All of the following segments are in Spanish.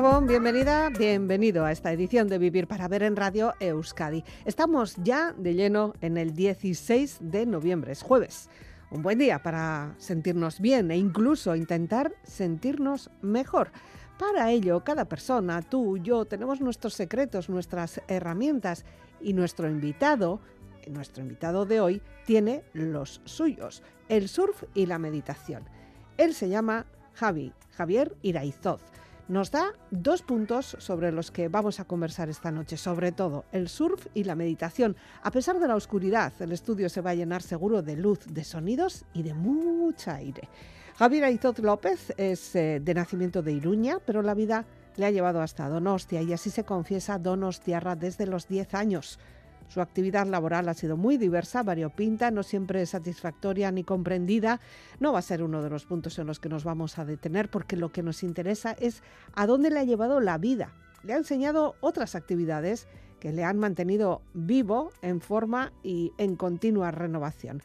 Gabón, bienvenida, bienvenido a esta edición de Vivir para Ver en Radio Euskadi. Estamos ya de lleno en el 16 de noviembre, es jueves. Un buen día para sentirnos bien e incluso intentar sentirnos mejor. Para ello, cada persona, tú, yo, tenemos nuestros secretos, nuestras herramientas y nuestro invitado, nuestro invitado de hoy, tiene los suyos, el surf y la meditación. Él se llama Javi, Javier Iraizoz nos da dos puntos sobre los que vamos a conversar esta noche, sobre todo el surf y la meditación. A pesar de la oscuridad, el estudio se va a llenar seguro de luz, de sonidos y de mucha aire. Javier Aizot López es eh, de nacimiento de Iruña, pero la vida le ha llevado hasta Donostia y así se confiesa Donostiarra desde los 10 años. Su actividad laboral ha sido muy diversa, variopinta, no siempre satisfactoria ni comprendida. No va a ser uno de los puntos en los que nos vamos a detener porque lo que nos interesa es a dónde le ha llevado la vida. Le ha enseñado otras actividades que le han mantenido vivo en forma y en continua renovación.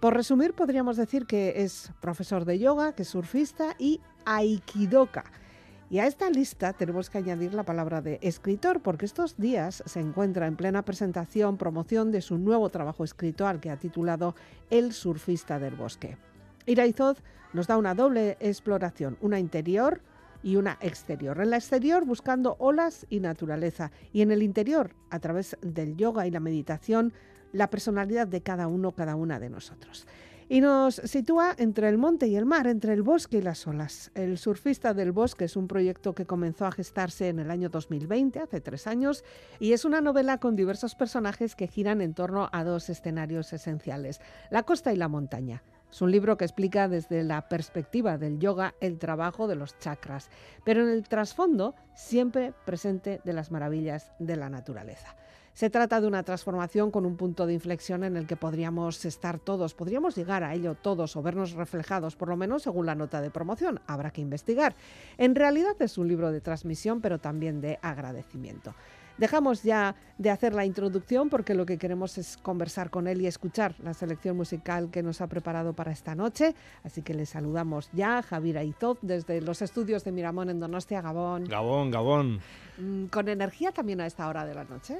Por resumir, podríamos decir que es profesor de yoga, que es surfista y aikidoka y a esta lista tenemos que añadir la palabra de escritor, porque estos días se encuentra en plena presentación, promoción de su nuevo trabajo escritor que ha titulado El surfista del bosque. Iraizoz nos da una doble exploración, una interior y una exterior. En la exterior buscando olas y naturaleza y en el interior, a través del yoga y la meditación, la personalidad de cada uno, cada una de nosotros y nos sitúa entre el monte y el mar, entre el bosque y las olas. El surfista del bosque es un proyecto que comenzó a gestarse en el año 2020, hace tres años, y es una novela con diversos personajes que giran en torno a dos escenarios esenciales, la costa y la montaña. Es un libro que explica desde la perspectiva del yoga el trabajo de los chakras, pero en el trasfondo siempre presente de las maravillas de la naturaleza. Se trata de una transformación con un punto de inflexión en el que podríamos estar todos, podríamos llegar a ello todos o vernos reflejados, por lo menos según la nota de promoción. Habrá que investigar. En realidad es un libro de transmisión, pero también de agradecimiento. Dejamos ya de hacer la introducción porque lo que queremos es conversar con él y escuchar la selección musical que nos ha preparado para esta noche. Así que le saludamos ya, Javier Aizot, desde los estudios de Miramón en Donostia, Gabón. Gabón, Gabón. Mm, ¿Con energía también a esta hora de la noche?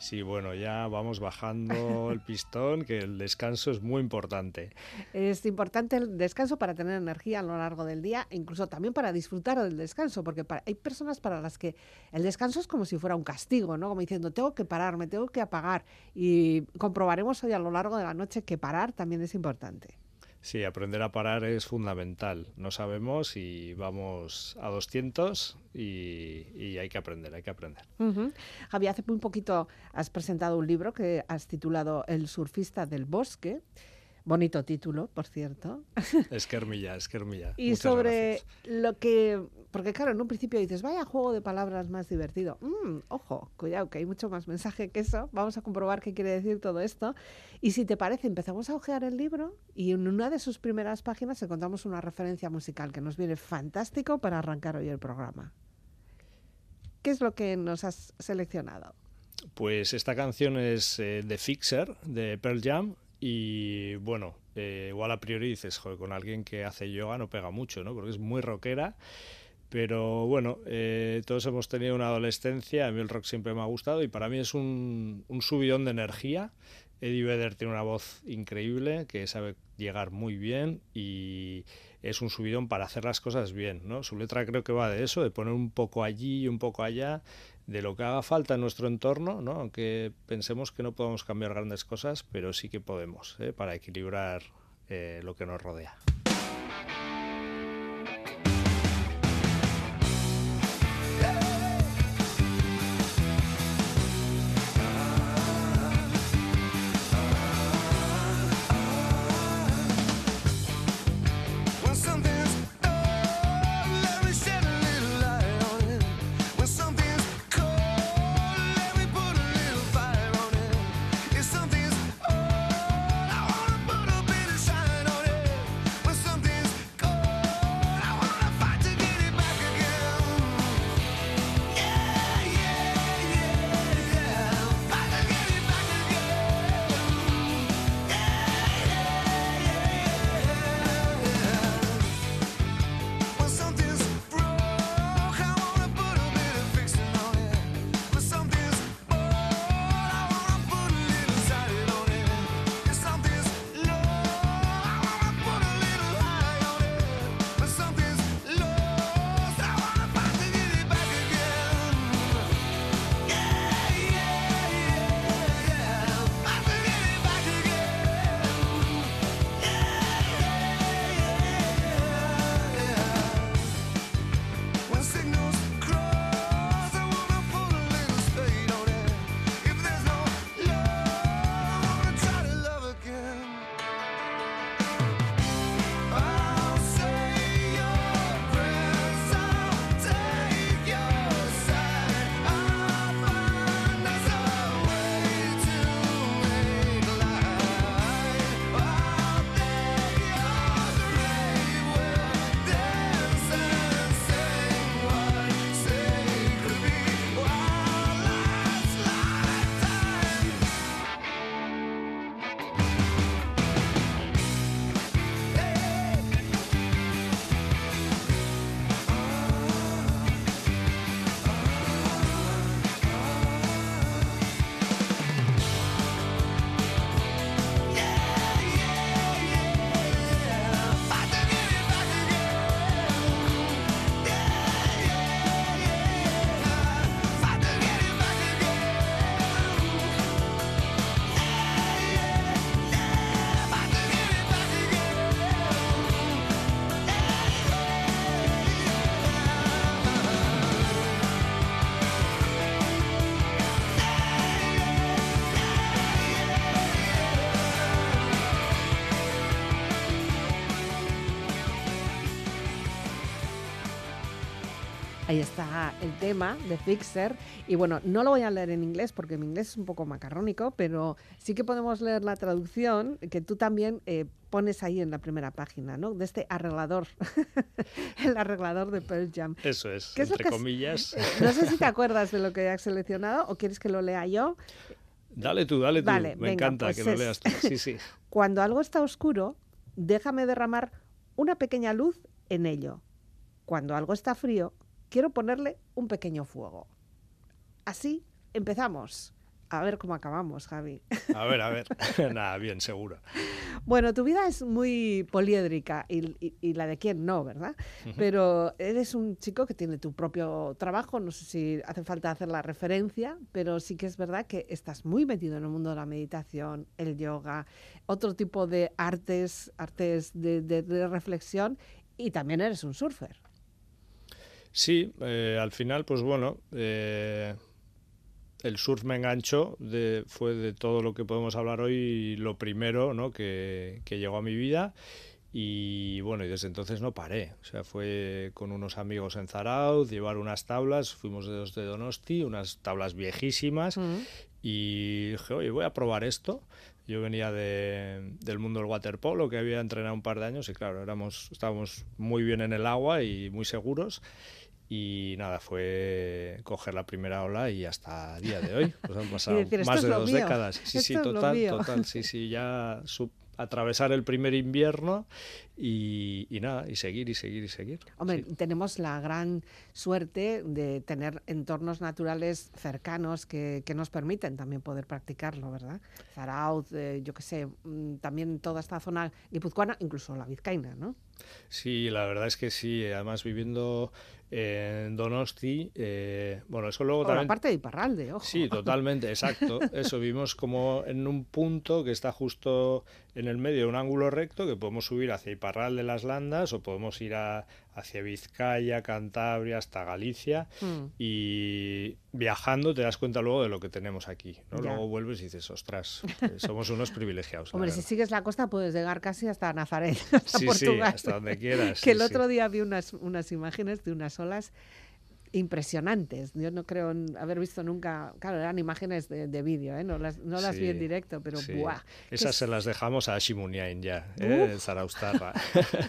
Sí, bueno, ya vamos bajando el pistón, que el descanso es muy importante. Es importante el descanso para tener energía a lo largo del día, incluso también para disfrutar del descanso, porque hay personas para las que el descanso es como si fuera un castigo, ¿no? Como diciendo, tengo que parar, me tengo que apagar. Y comprobaremos hoy a lo largo de la noche que parar también es importante. Sí, aprender a parar es fundamental. No sabemos y vamos a 200 y, hay que aprender, hay que aprender. Javi, hace muy poquito has presentado un libro que has titulado El surfista del bosque. Bonito título, por cierto. Esquermilla, esquermilla. y sobre lo que. Porque, claro, en un principio dices, vaya juego de palabras más divertido. Mm, ojo, cuidado, que hay mucho más mensaje que eso. Vamos a comprobar qué quiere decir todo esto. Y si te parece, empezamos a ojear el libro y en una de sus primeras páginas encontramos una referencia musical que nos viene fantástico para arrancar hoy el programa. ¿Qué es lo que nos has seleccionado? Pues esta canción es eh, The Fixer de Pearl Jam y bueno, eh, igual a priori dices, joder, con alguien que hace yoga no pega mucho, ¿no? Porque es muy rockera. Pero bueno, eh, todos hemos tenido una adolescencia, a mí el rock siempre me ha gustado y para mí es un, subidón de energía. Eddie Vedder tiene una voz increíble que sabe llegar muy bien y es un subidón para hacer las cosas bien, ¿no? Su letra creo que va de eso, de poner un poco allí y un poco allá, de lo que haga falta en nuestro entorno, ¿no? aunque pensemos que no podemos cambiar grandes cosas, pero sí que podemos, ¿eh? para equilibrar eh, lo que nos rodea. Ahí está el tema de Fixer. Y bueno, no lo voy a leer en inglés porque mi inglés es un poco macarrónico, pero sí que podemos leer la traducción que tú también eh, pones ahí en la primera página, ¿no? De este arreglador, el arreglador de Pearl Jam. Eso es, entre comillas. Eh, no sé si te acuerdas de lo que has seleccionado o quieres que lo lea yo. Dale tú, dale tú. Me encanta pues que lo leas tú. Sí, sí. Cuando algo está oscuro, déjame derramar una pequeña luz en ello. Cuando algo está frío, quiero ponerle un pequeño fuego. Así empezamos. A ver cómo acabamos, Javi. A ver, a ver. Nada, bien, seguro. Bueno, tu vida es muy poliédrica y, la de quién no, ¿verdad? Pero eres un chico que tiene tu propio trabajo, no sé si hace falta hacer la referencia, pero sí que es verdad que estás muy metido en el mundo de la meditación, el yoga, otro tipo de artes, artes de reflexión y también eres un surfer. Sí, eh, al final, pues bueno, eh, el surf me enganchó, de, fue de todo lo que podemos hablar hoy lo primero ¿no? que, llegó a mi vida. Y bueno, y desde entonces no paré. O sea, fue con unos amigos en Zarauz, llevar unas tablas, fuimos de dos de Donosti, unas tablas viejísimas, mm. y dije, oye, voy a probar esto. Yo venía de, del mundo del waterpolo, que había entrenado un par de años, y claro, éramos, estábamos muy bien en el agua y muy seguros. Y nada, fue coger la primera ola y hasta el día de hoy. Pues han pasado más de dos décadas. Sí, sí, total, total. Sí, sí, ya atravesar el primer invierno y, nada, y seguir y seguir y seguir. Hombre, tenemos la gran suerte de tener entornos naturales cercanos que, que nos permiten también poder practicarlo, ¿verdad? Zarauz, eh, yo qué sé, mm, también toda esta zona guipuzcoana, incluso la vizcaína, ¿no? Sí, la verdad es que sí. Además, viviendo en Donosti, eh, bueno, eso luego también... la parte de Iparralde, ojo. Sí, totalmente, exacto. Eso, vivimos como en un punto que está justo en el medio de un ángulo recto que podemos subir hacia Iparralde las Landas o podemos ir a, hacia Vizcaya, Cantabria, hasta Galicia mm. y viajando te das cuenta luego de lo que tenemos aquí. ¿no? Luego vuelves y dices, ostras, eh, somos unos privilegiados. Hombre, si sigues la costa puedes llegar casi hasta Nazaret, hasta sí, Portugal. Sí, hasta donde quieras. que el otro día vi unas, unas imágenes de unas olas impresionantes. Yo no creo haber visto nunca, claro, eran imágenes de, vídeo, ¿eh? no las, no las vi en directo, pero ¡buah! Esas se las dejamos a Shimuniain ya, ¿eh? en Zaraustarra.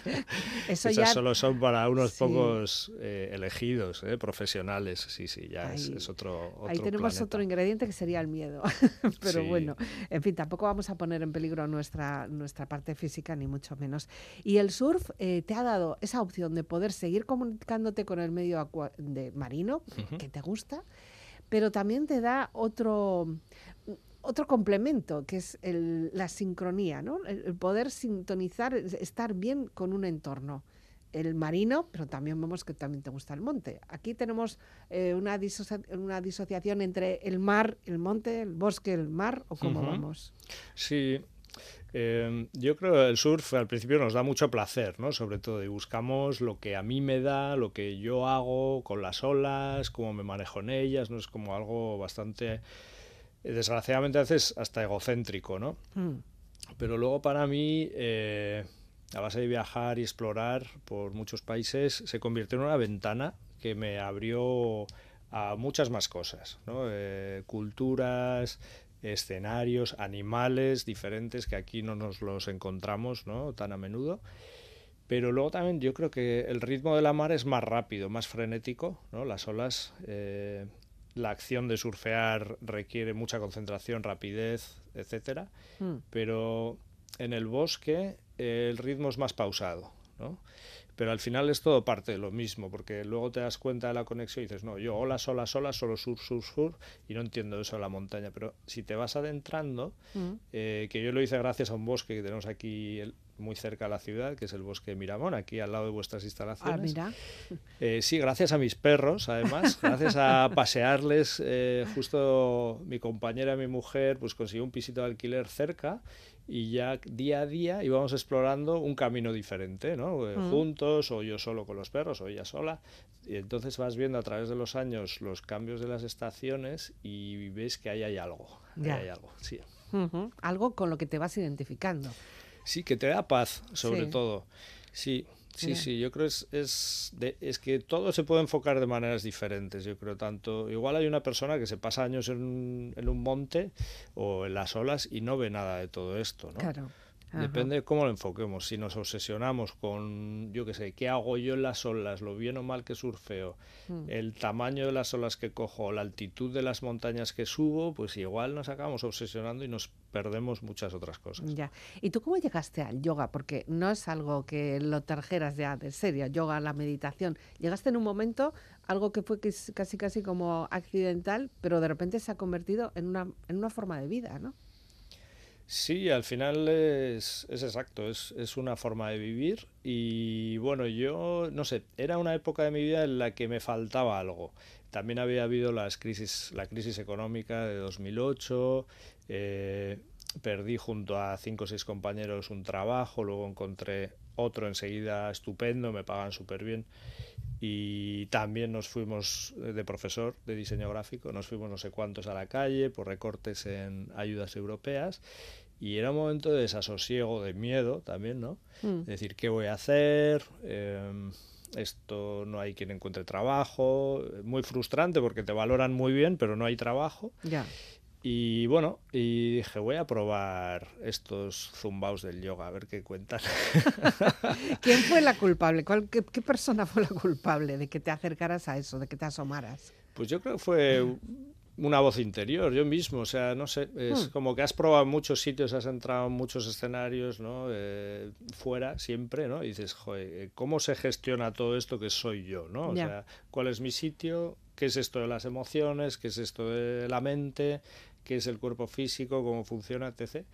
Esas solo son para unos pocos eh, elegidos, ¿eh? profesionales, sí, sí, ya es, otro, Ahí tenemos otro ingrediente que sería el miedo, pero bueno, en fin, tampoco vamos a poner en peligro nuestra, nuestra parte física, ni mucho menos. Y el surf te ha dado esa opción de poder seguir comunicándote con el medio de marino, que te gusta, pero también te da otro, otro complemento, que es la sincronía, ¿no? el, poder sintonizar, estar bien con un entorno el marino, pero también vemos que también te gusta el monte. Aquí tenemos eh, una, una, disociación entre el mar, el monte, el bosque, el mar, o cómo vamos. Sí, Em, yo creo que el surf al principio nos da mucho placer, ¿no? Sobre todo, y buscamos lo que a mí me da, lo que yo hago con las olas, cómo me manejo en ellas, ¿no? Es como algo bastante, desgraciadamente a veces hasta egocéntrico, ¿no? Hmm. Pero luego para mí, eh, a base de viajar y explorar por muchos países, se convirtió en una ventana que me abrió a muchas más cosas, ¿no? Eh, culturas, escenarios, animales diferentes que aquí no nos los encontramos ¿no? tan a menudo. Pero luego también yo creo que el ritmo de la mar es más rápido, más frenético. ¿no? Las olas, eh, la acción de surfear requiere mucha concentración, rapidez, etc. Mm. Pero en el bosque el ritmo es más pausado. ¿no? Pero al final es todo parte de lo mismo, porque luego te das cuenta de la conexión y dices, no, yo hola, sola, sola, solo sur, sur, sur, y no entiendo eso de la montaña, pero si te vas adentrando, mm. eh, que yo lo hice gracias a un bosque que tenemos aquí muy cerca de la ciudad, que es el bosque de Miramón, aquí al lado de vuestras instalaciones. Ah, mira. Eh, sí, gracias a mis perros, además, gracias a pasearles, eh, justo mi compañera, mi mujer, pues consiguió un pisito de alquiler cerca y ya día a día íbamos explorando un camino diferente, ¿no? Eh, mm. Juntos o yo solo con los perros o ella sola. Y entonces vas viendo a través de los años los cambios de las estaciones y ves que ahí hay algo. hay algo, sí. Algo con lo que te vas identificando. Sí, que te da paz, sobre todo. Sí, Sí, sí, yo creo es, es, es que todo se puede enfocar de maneras diferentes, yo creo, tanto, igual hay una persona que se pasa años en, en un monte o en las olas y no ve nada de todo esto, ¿no? Claro. Depende de cómo lo enfoquemos. Si nos obsesionamos con, yo qué sé, qué hago yo en las olas, lo bien o mal que surfeo, mm. el tamaño de las olas que cojo, la altitud de las montañas que subo, pues igual nos acabamos obsesionando y nos perdemos muchas otras cosas. Ya. ¿Y tú cómo llegaste al yoga? Porque no es algo que lo terjeras ya de serio, yoga, la meditación. Llegaste en un momento, algo que fue casi casi como accidental, pero de repente se ha convertido en una, en una forma de vida, ¿no? Sí, al final es, es exacto, es, es, una forma de vivir y bueno, yo no sé, era una época de mi vida en la que me faltaba algo. También había habido las crisis, la crisis económica de 2008, eh, perdí junto a cinco o seis compañeros un trabajo, luego encontré otro enseguida estupendo, me pagan súper bien y también nos fuimos de profesor de diseño gráfico, nos fuimos no sé cuántos a la calle por recortes en ayudas europeas y era un momento de desasosiego, de miedo también, ¿no? Mm. decir, ¿qué voy a hacer? Em, esto no hay quien encuentre trabajo, muy frustrante porque te valoran muy bien, pero no hay trabajo. Ya. Y bueno, y dije, voy a probar estos zumbaos del yoga, a ver qué cuentan. ¿Quién fue la culpable? qué, persona fue la culpable de que te acercaras a eso, de que te asomaras? Pues yo creo que fue una voz interior, yo mismo, o sea, no sé, es hmm. como que has probado muchos sitios, has entrado en muchos escenarios, ¿no? Eh, fuera, siempre, ¿no? Y dices, joder, ¿cómo se gestiona todo esto que soy yo, ¿no? O sea, ¿cuál es mi sitio? ¿Qué es esto de las emociones? ¿Qué es esto de la mente? Qué es el cuerpo físico, cómo funciona, etc.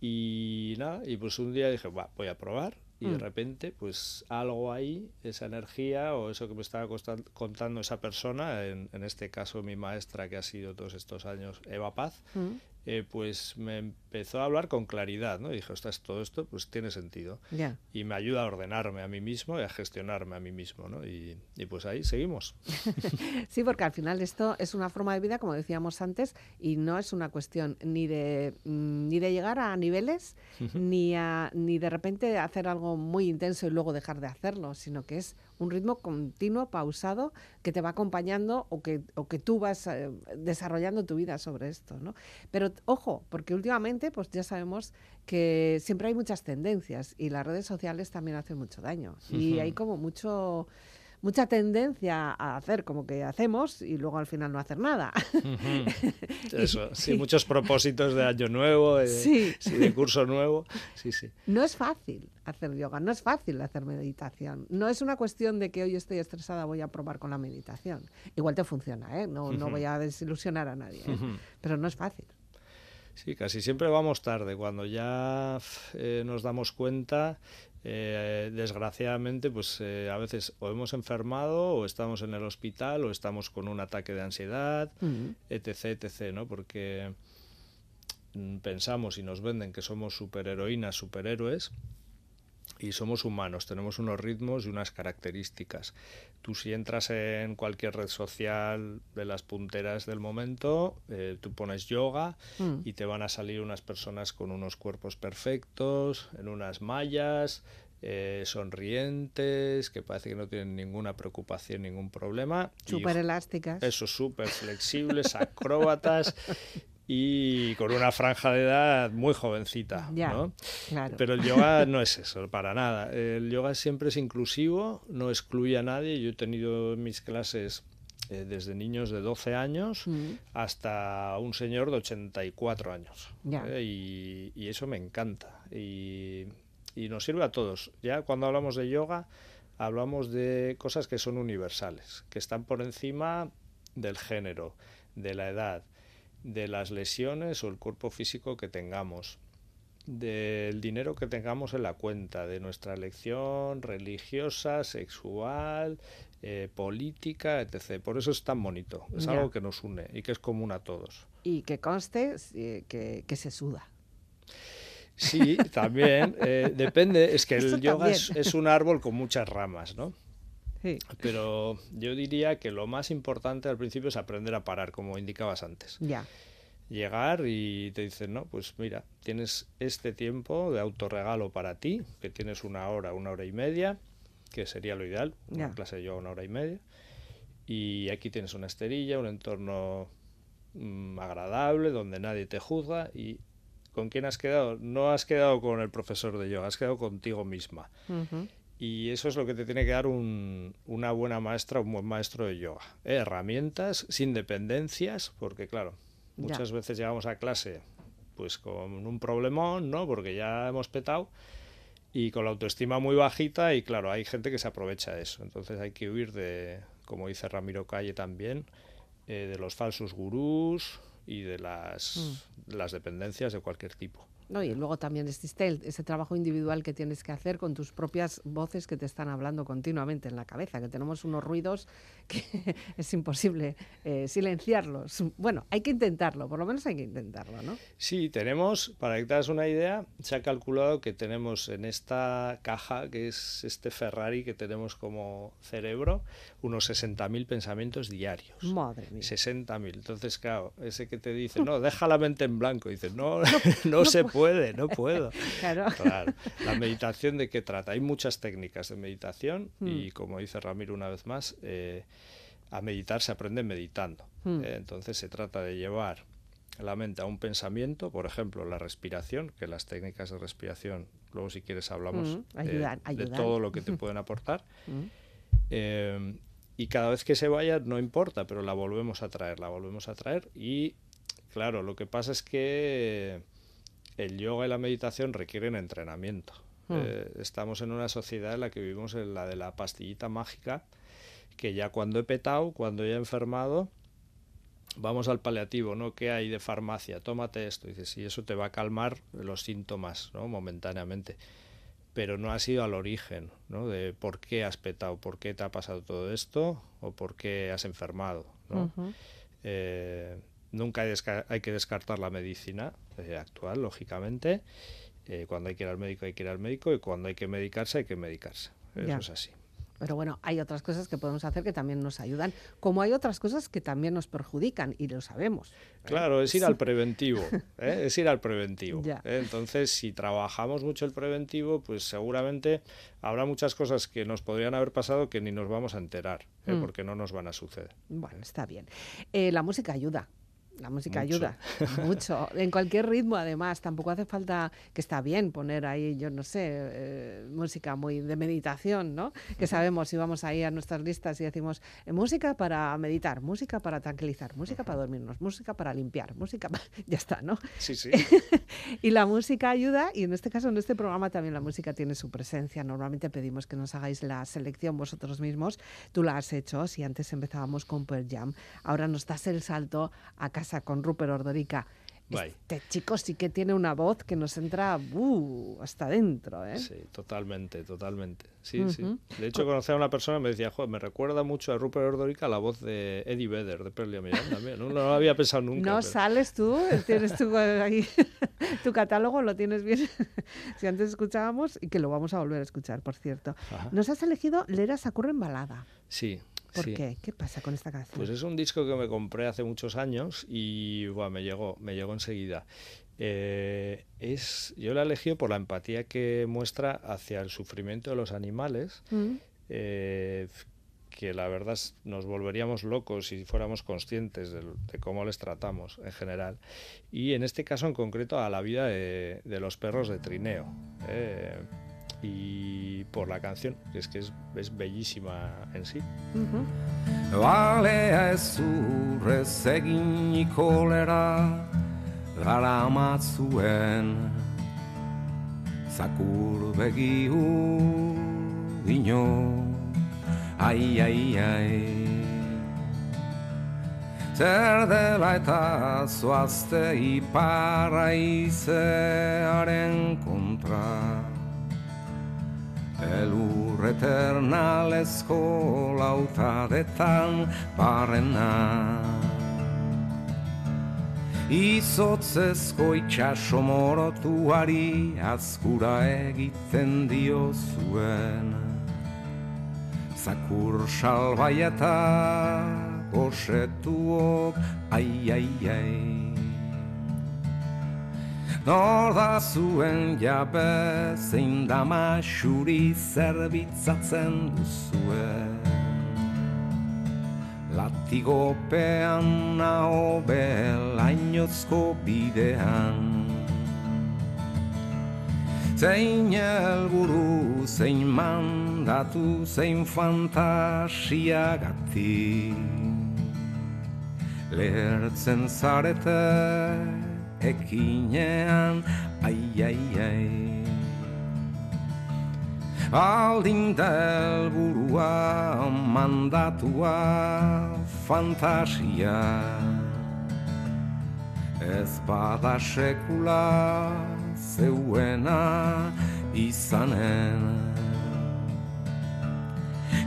Y nada, y pues un día dije, voy a probar y de mm. repente pues algo ahí, esa energía o eso que me estaba contando esa persona, en, en, este caso mi maestra que ha sido todos estos años Eva Paz, mm. Eh, pues me empezó a hablar con claridad, ¿no? Y dije, ostras, todo esto pues tiene sentido. Y me ayuda a ordenarme a mí mismo y a gestionarme a mí mismo, ¿no? Y, pues ahí seguimos. sí, porque al final esto es una forma de vida, como decíamos antes, y no es una cuestión ni de, mm, ni de llegar a niveles, ni, a, ni de repente hacer algo muy intenso y luego dejar de hacerlo, sino que es un ritmo continuo, pausado, que te va acompañando o que, o que tú vas eh, desarrollando tu vida sobre esto, ¿no? Pero ojo, porque últimamente pues ya sabemos que siempre hay muchas tendencias y las redes sociales también hacen mucho daño. Y hay como mucho mucha tendencia a hacer como que hacemos y luego al final no hacer nada. Eso, sí, muchos propósitos de año nuevo, de, sí. de curso nuevo. Sí, sí. No es fácil hacer yoga, no es fácil hacer meditación. No es una cuestión de que hoy estoy estresada, voy a probar con la meditación. Igual te funciona, ¿eh? no, no voy a desilusionar a nadie, ¿eh? pero no es fácil. Sí, casi siempre vamos tarde. Cuando ya eh, nos damos cuenta, eh, desgraciadamente, pues eh, a veces o hemos enfermado o estamos en el hospital o estamos con un ataque de ansiedad, etc., etc., ¿no? Porque mm, pensamos y nos venden que somos superheroínas, superhéroes, y somos humanos, tenemos unos ritmos y unas características. Tú si entras en cualquier red social de las punteras del momento, eh, tú pones yoga mm. y te van a salir unas personas con unos cuerpos perfectos, en unas mallas, eh, sonrientes, que parece que no tienen ninguna preocupación, ningún problema. Súper elásticas. Eso, súper flexibles, acróbatas. y con una franja de edad muy jovencita. ¿no? Pero el yoga no es eso, para nada. El yoga siempre es inclusivo, no excluye a nadie. Yo he tenido en mis clases eh, desde niños de 12 años mm. hasta un señor de 84 años. ¿eh? Y, y, eso me encanta. Y, y nos sirve a todos. Ya cuando hablamos de yoga, hablamos de cosas que son universales, que están por encima del género, de la edad, de las lesiones o el cuerpo físico que tengamos, del dinero que tengamos en la cuenta, de nuestra elección religiosa, sexual, eh, política, etc. Por eso es tan bonito, es algo que nos une y que es común a todos. Y que conste que, que se suda. Sí, también. Eh, depende, es que el yoga es, un árbol con muchas ramas, ¿no? Sí. Pero yo diría que lo más importante al principio es aprender a parar, como indicabas antes. Ya. Llegar y te dicen, no, pues mira, tienes este tiempo de autorregalo para ti, que tienes una hora, una hora y media, que sería lo ideal, una clase de yoga una hora y media. Y aquí tienes una esterilla, un entorno mm, agradable, donde nadie te juzga y ¿con quién has quedado? No has quedado con el profesor de yoga, has quedado contigo misma. Y eso es lo que te tiene que dar una buena maestra, un buen maestro de yoga. ¿eh? Herramientas sin dependencias, porque claro, muchas veces llegamos a clase pues con un problemón, ¿no? Porque ya hemos petado y con la autoestima muy bajita y claro, hay gente que se aprovecha de eso. Entonces hay que huir de, como dice Ramiro Calle también, eh, de los falsos gurús y de las, mm. las dependencias de cualquier tipo. No, y luego también existe ese trabajo individual que tienes que hacer con tus propias voces que te están hablando continuamente en la cabeza, que tenemos unos ruidos que es imposible eh, silenciarlos. Bueno, hay que intentarlo, por lo menos hay que intentarlo, ¿no? Sí, tenemos, para que te das una idea, se ha calculado que tenemos en esta caja, que es este Ferrari que tenemos como cerebro, unos 60.000 pensamientos diarios. Madre mía. 60.000. Entonces, claro, ese que te dice, no, deja la mente en blanco, dice, no, no, no se puede no puedo. Claro. La meditación de qué trata. Hay muchas técnicas de meditación y hmm. como dice Ramiro una vez más, eh, a meditar se aprende meditando. Hmm. Eh, entonces se trata de llevar la mente a un pensamiento, por ejemplo, la respiración, que las técnicas de respiración, luego si quieres hablamos hmm. de todo lo que te pueden aportar. Eh, y cada vez que se vaya, no importa, pero la volvemos a traer, la volvemos a traer. Y claro, lo que pasa es que el yoga y la meditación requieren entrenamiento. Hmm. Eh, estamos en una sociedad en la que vivimos en la de la pastillita mágica, que ya cuando he petado, cuando he enfermado, vamos al paliativo, ¿no? ¿Qué hay de farmacia? Tómate esto. Y dices, sí, eso te va a calmar los síntomas, ¿no? Momentáneamente. Pero no has ido al origen, ¿no? De por qué has petado, por qué te ha pasado todo esto o por qué has enfermado, ¿no? Nunca hay, que descartar la medicina eh, actual, lógicamente. Eh, cuando hay que ir al médico hay que ir al médico y cuando hay que medicarse hay que medicarse. Eso es así. Pero bueno, hay otras cosas que podemos hacer que también nos ayudan, como hay otras cosas que también nos perjudican y lo sabemos. Claro, es ir al preventivo, ¿eh? es ir al preventivo. Entonces, si trabajamos mucho el preventivo, pues seguramente habrá muchas cosas que nos podrían haber pasado que ni nos vamos a enterar, mm. porque no nos van a suceder. Bueno, está bien. la música ayuda. La música ayuda mucho, en cualquier ritmo además, tampoco hace falta que está bien poner ahí, yo no sé, eh, música muy de meditación, ¿no? Que sabemos si vamos ahí a nuestras listas y decimos eh, música para meditar, música para tranquilizar, música para dormirnos, música para limpiar, música para... ya está, ¿no? Sí, sí. y la música ayuda y en este caso, en este programa también la música tiene su presencia. Normalmente pedimos que nos hagáis la selección vosotros mismos, tú la has hecho, si antes empezábamos con Pearl Jam, ahora nos das el salto a casa con Rupert Ordorica. Este chico sí que tiene una voz que nos entra uh, hasta dentro. ¿eh? Sí, totalmente, totalmente. Sí, sí. De hecho, conocí a una persona y me decía, Joder, me recuerda mucho a Rupert Ordorica la voz de Eddie Vedder de Pearl Jam también. No, lo había pensado nunca. No sales tú, tienes tu, ahí, tu catálogo, lo tienes bien. si antes escuchábamos, y que lo vamos a volver a escuchar, por cierto. Nos has elegido Lera Sakura en balada. Sí, ¿Por qué? ¿Qué pasa con esta canción? Pues es un disco que me compré hace muchos años y me llegó, me llegó enseguida. Eh, es, yo la elegí por la empatía que muestra hacia el sufrimiento de los animales, mm. eh, que la verdad nos volveríamos locos si fuéramos conscientes de, cómo les tratamos en general. Y en este caso en concreto a la vida de, los perros de trineo. Eh, y por la canción, que es que es, es bellísima en sí. Balea ez urrez egin ikolera gara matzuen zakur begi dino ai ai ai. Zer dela eta zoazte iparra izearen kontra Elur eternalezko lautadetan barrena Izotzezko itxaso morotuari azkura egiten dio zuen Zakur salbai eta gosetuok ai ai ai Nor da zuen jabe zein dama xuri zerbitzatzen duzue. Latigopean naho belainozko bidean. Zein elburu, zein mandatu, zein fantasia gati. Lehertzen zarete ekinean, ai, ai, ai. Aldin delburua mandatua fantasia. Ez bada sekula zeuena izanen.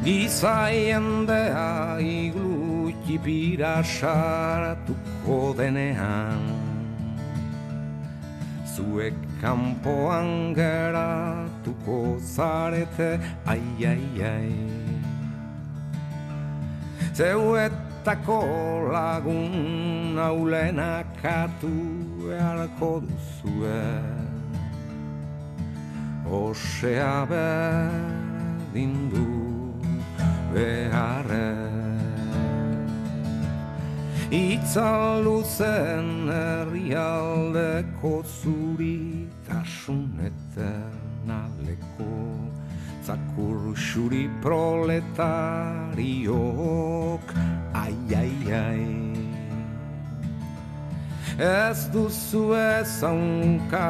Gizaien dea iglu txipira sartuko denean Zuek kanpoan geratuko zarete. Ai ai ai. Zeuetako lagun aulenak atu beharko duzue. Osea berdin du beharre Itzal luzen herrialdeko zuri tasunetan aleko Zakur xuri proletariok. Ai ai ai. Ez duzu ezaunka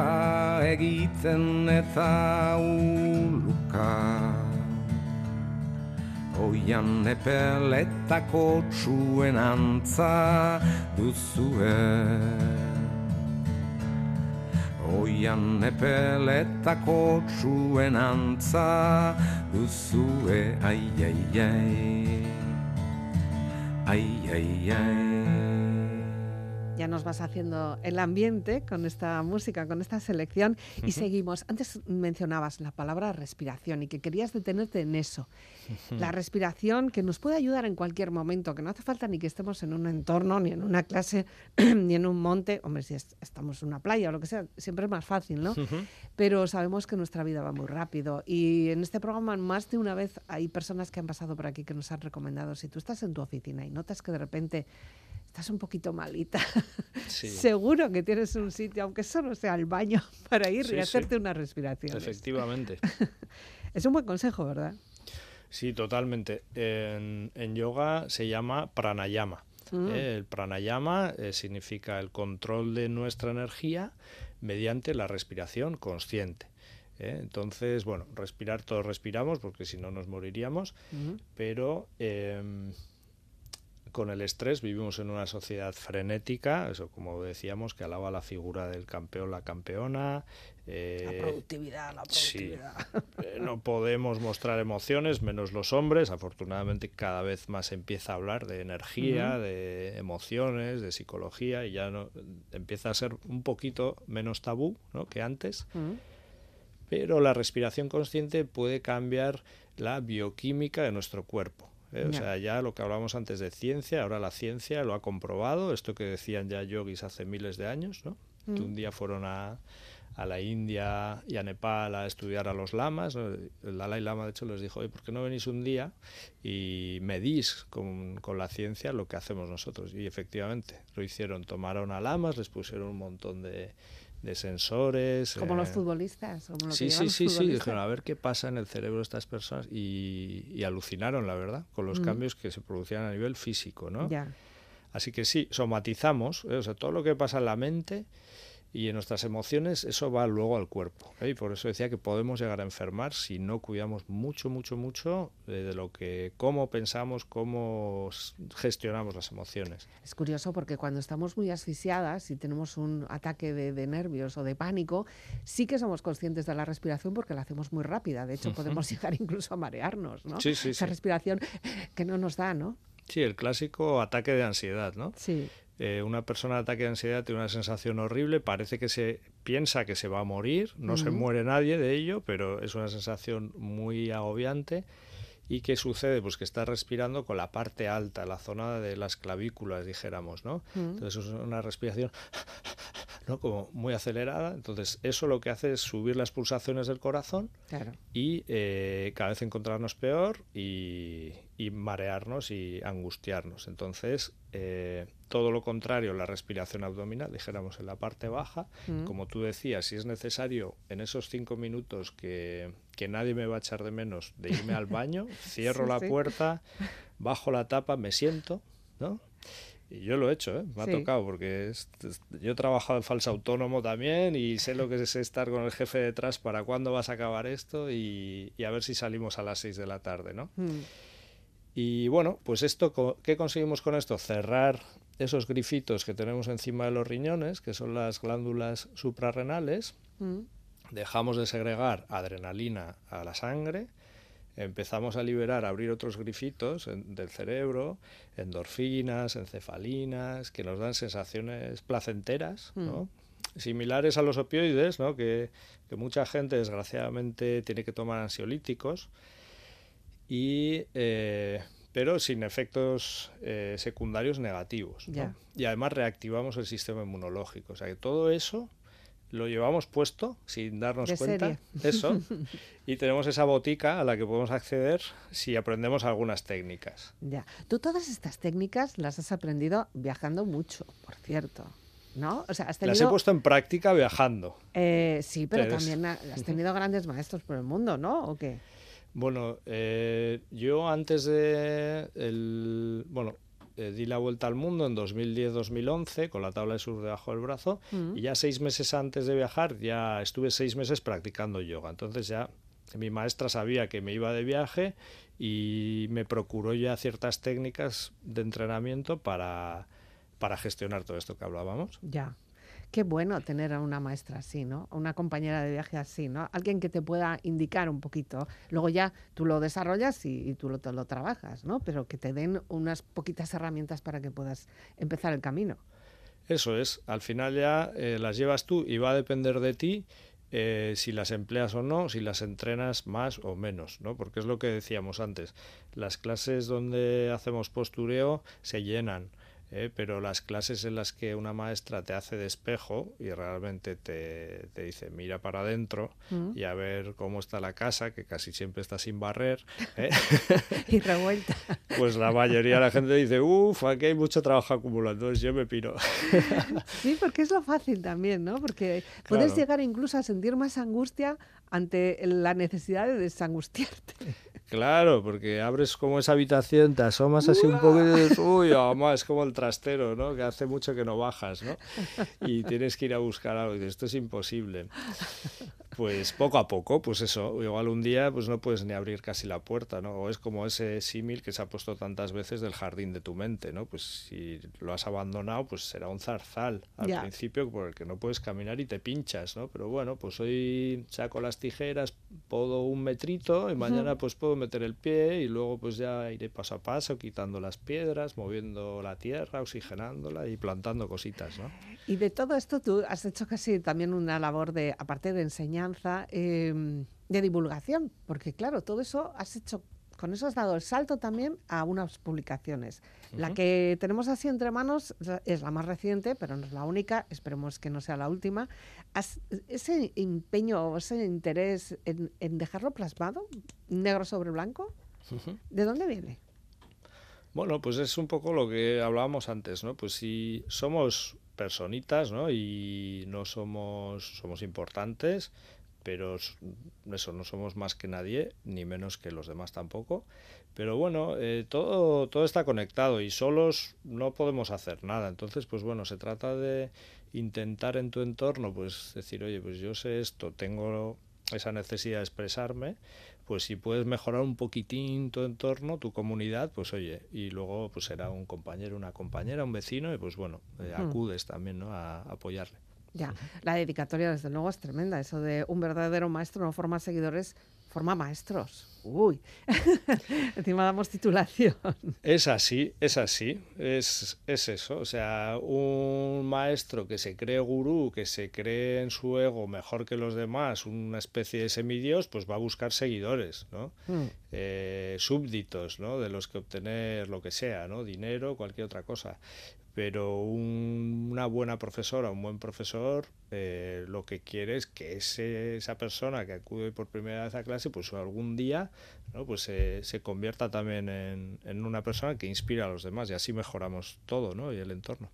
egiten eta uluka Oian epeletako txuen antza duzue. Oian epeletako txuen antza duzue. Ai, ai, ai. Ai, ai, ai ya nos vas haciendo el ambiente con esta música, con esta selección y seguimos. Antes mencionabas la palabra respiración y que querías detenerte en eso. La respiración que nos puede ayudar en cualquier momento, que no hace falta ni que estemos en un entorno, ni en una clase, ni en un monte. Hombre, si estamos en una playa o lo que sea, siempre es más fácil, ¿no? Pero sabemos que nuestra vida va muy rápido y en este programa más de una vez hay personas que han pasado por aquí que nos han recomendado, si tú estás en tu oficina y notas que de repente estás un poquito malita, seguro que tienes un sitio, aunque solo sea el baño, para ir y hacerte una respiración. Efectivamente. es un buen consejo, ¿verdad? Sí, totalmente. En, yoga se llama pranayama. Mm. ¿eh? El pranayama eh, significa el control de nuestra energía mediante la respiración consciente. ¿eh? Entonces, bueno, respirar todos respiramos porque si no nos moriríamos, pero em, con el estrés vivimos en una sociedad frenética, eso como decíamos, que alaba la figura del campeón, la campeona. Eh, la productividad, la productividad. Eh, no podemos mostrar emociones, menos los hombres. Afortunadamente cada vez más se empieza a hablar de energía, de emociones, de psicología, y ya no empieza a ser un poquito menos tabú ¿no? que antes. Pero la respiración consciente puede cambiar la bioquímica de nuestro cuerpo. ¿Eh? O sea, ya lo que hablábamos antes de ciencia, ahora la ciencia lo ha comprobado, esto que decían ya yogis hace miles de años, ¿no? Que mm. un día fueron a, a, la India y a Nepal a estudiar a los lamas. El Dalai Lama, de hecho, les dijo, ¿por qué no venís un día y medís con, con, la ciencia lo que hacemos nosotros? Y efectivamente, lo hicieron. Tomaron a lamas, les pusieron un montón de de sensores. Como los eh, futbolistas. Como sí, sí, sí, sí, dijeron a ver qué pasa en el cerebro de estas personas y, alucinaron, la verdad, con los mm. cambios que se producían a nivel físico, ¿no? Así que sí, somatizamos, ¿eh? o sea, todo lo que pasa en la mente y en nuestras emociones eso va luego al cuerpo. ¿eh? Y por eso decía que podemos llegar a enfermar si no cuidamos mucho, mucho, mucho de, lo que, cómo pensamos, cómo gestionamos las emociones. Es curioso porque cuando estamos muy asfixiadas y tenemos un ataque de, nervios o de pánico, sí que somos conscientes de la respiración porque la hacemos muy rápida. De hecho, podemos llegar incluso a marearnos, ¿no? Sí, sí, Esa respiración que no nos da, ¿no? Sí, el clásico ataque de ansiedad, ¿no? Sí. Eh, una persona de ataque de ansiedad tiene una sensación horrible, parece que se piensa que se va a morir, no se muere nadie de ello, pero es una sensación muy agobiante. ¿Y qué sucede? Pues que está respirando con la parte alta, la zona de las clavículas, dijéramos, ¿no? Entonces es una respiración ¿no? Como muy acelerada. Entonces, eso lo que hace es subir las pulsaciones del corazón y eh, cada vez encontrarnos peor y, marearnos y angustiarnos. Entonces, eh, todo lo contrario, la respiración abdominal, dijéramos en la parte baja, mm. como tú decías, si es necesario en esos cinco minutos que, nadie me va a echar de menos de irme al baño, cierro la puerta, bajo la tapa, me siento, ¿no? Y yo lo he hecho, ¿eh? me ha tocado, porque yo he trabajado en falso autónomo también y sé lo que es estar con el jefe detrás para cuándo vas a acabar esto y, a ver si salimos a las 6 de la tarde, ¿no? Mm. Y bueno, pues esto, ¿qué conseguimos con esto? Cerrar esos grifitos que tenemos encima de los riñones, que son las glándulas suprarrenales. Mm. Dejamos de segregar adrenalina a la sangre empezamos a liberar, a abrir otros grifitos del cerebro, endorfinas, encefalinas, que nos dan sensaciones placenteras, mm. similares a los opioides, ¿no? que, mucha gente desgraciadamente tiene que tomar ansiolíticos, y, eh, pero sin efectos eh, secundarios negativos. Y además reactivamos el sistema inmunológico. O sea que todo eso lo llevamos puesto sin darnos cuenta. Eso. y tenemos esa botica a la que podemos acceder si aprendemos algunas técnicas. Ya. Tú todas estas técnicas las has aprendido viajando mucho, por cierto. ¿No? O sea, has Las he puesto en práctica viajando. Eh, sí, pero también has tenido grandes maestros por el mundo, ¿no? ¿O qué? Bueno, eh, yo antes de el, bueno, eh, di la vuelta al mundo en 2010-2011 con la tabla de surf debajo del brazo mm. y ya seis meses antes de viajar ya estuve seis meses practicando yoga. Entonces ya mi maestra sabía que me iba de viaje y me procuró ya ciertas técnicas de entrenamiento para, para gestionar todo esto que hablábamos. Ya. Qué bueno tener a una maestra así, ¿no? Una compañera de viaje así, ¿no? Alguien que te pueda indicar un poquito. Luego ya tú lo desarrollas y, tú lo, lo trabajas, ¿no? Pero que te den unas poquitas herramientas para que puedas empezar el camino. Eso es. Al final ya eh, las llevas tú y va a depender de ti eh, si las empleas o no, si las entrenas más o menos, ¿no? Porque es lo que decíamos antes. Las clases donde hacemos postureo se llenan. ¿Eh? pero las clases en las que una maestra te hace de espejo y realmente te, te dice mira para adentro mm. y a ver cómo está la casa, que casi siempre está sin barrer. ¿eh? y revuelta. Pues la mayoría de la gente dice, uff, aquí hay mucho trabajo acumulado, entonces yo me piro. sí, porque es lo fácil también, ¿no? Porque puedes llegar incluso a sentir más angustia ante la necesidad de desangustiarte. Claro, porque abres como esa habitación, te asomas así un poco y dices, uy, mamá, es como el trastero, ¿no? Que hace mucho que no bajas, ¿no? Y tienes que ir a buscar algo y dices, esto es imposible pues poco a poco, pues eso, igual un día pues no puedes ni abrir casi la puerta, ¿no? O es como ese símil que se ha puesto tantas veces del jardín de tu mente, ¿no? Pues si lo has abandonado, pues será un zarzal al principio por el que no puedes caminar y te pinchas, ¿no? Pero bueno, pues hoy saco las tijeras, puedo un metrito y mañana pues puedo meter el pie y luego pues ya iré paso a paso quitando las piedras, moviendo la tierra, oxigenándola y plantando cositas, ¿no? Y de todo esto tú has hecho casi también una labor de, aparte de enseñar Em, de divulgación, porque claro, todo eso has hecho, con eso has dado el salto también a unas publicaciones. La que tenemos así entre manos es la más reciente, pero no es la única, esperemos que no sea la última. ese empeño, ese interés en, dejarlo plasmado, negro sobre blanco, ¿de dónde viene? Bueno, pues es un poco lo que hablábamos antes, ¿no? Pues si somos personitas, ¿no? Y no somos, somos importantes, pero eso, no somos más que nadie, ni menos que los demás tampoco. Pero bueno, eh, todo, todo está conectado y solos no podemos hacer nada. Entonces, pues bueno, se trata de intentar en tu entorno, pues decir, oye, pues yo sé esto, tengo esa necesidad de expresarme, pues si puedes mejorar un poquitín tu entorno, tu comunidad, pues oye, y luego pues será un compañero, una compañera, un vecino, y pues bueno, eh, hmm. acudes también ¿no? a apoyarle. Ya, la dedicatoria desde luego es tremenda. Eso de un verdadero maestro no forma seguidores, forma maestros. Uy, encima damos titulación. Es así, es así, es, es eso. O sea, un maestro que se cree gurú, que se cree en su ego mejor que los demás, una especie de semidios, pues va a buscar seguidores, ¿no? Mm. Eh, súbditos, ¿no? De los que obtener lo que sea, ¿no? Dinero, cualquier otra cosa pero un- una buena profesora, un buen profesor, eh, lo que quiere es que ese- esa persona que acude por primera vez a clase, pues algún día ¿no? pues se- se convierta también en, en una persona que inspira a los demás y así mejoramos todo ¿no? y el entorno.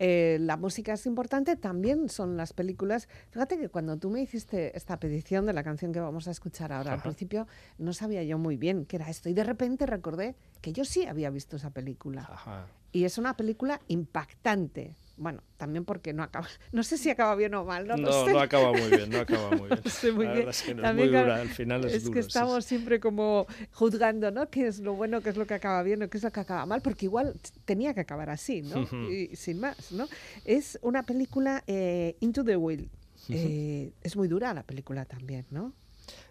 Eh, la música es importante, también son las películas. Fíjate que cuando tú me hiciste esta petición de la canción que vamos a escuchar ahora, al principio no sabía yo muy bien qué era esto y de repente recordé que yo sí había visto esa película. Ajá. Y es una película impactante. Bueno, también porque no acaba, no sé si acaba bien o mal, no, No, lo no, sé. acaba muy bien, no acaba muy bien. No sé muy la bien. es que no, es También, muy claro, dura, al final es, es duro. que sí, sí. estamos siempre como juzgando, ¿no? ¿Qué es lo bueno, qué es lo que acaba bien o qué es lo que acaba mal? Porque igual tenía que acabar así, ¿no? Y sin más, ¿no? Es una película eh, Into the Wild. Eh, es muy dura la película también, ¿no?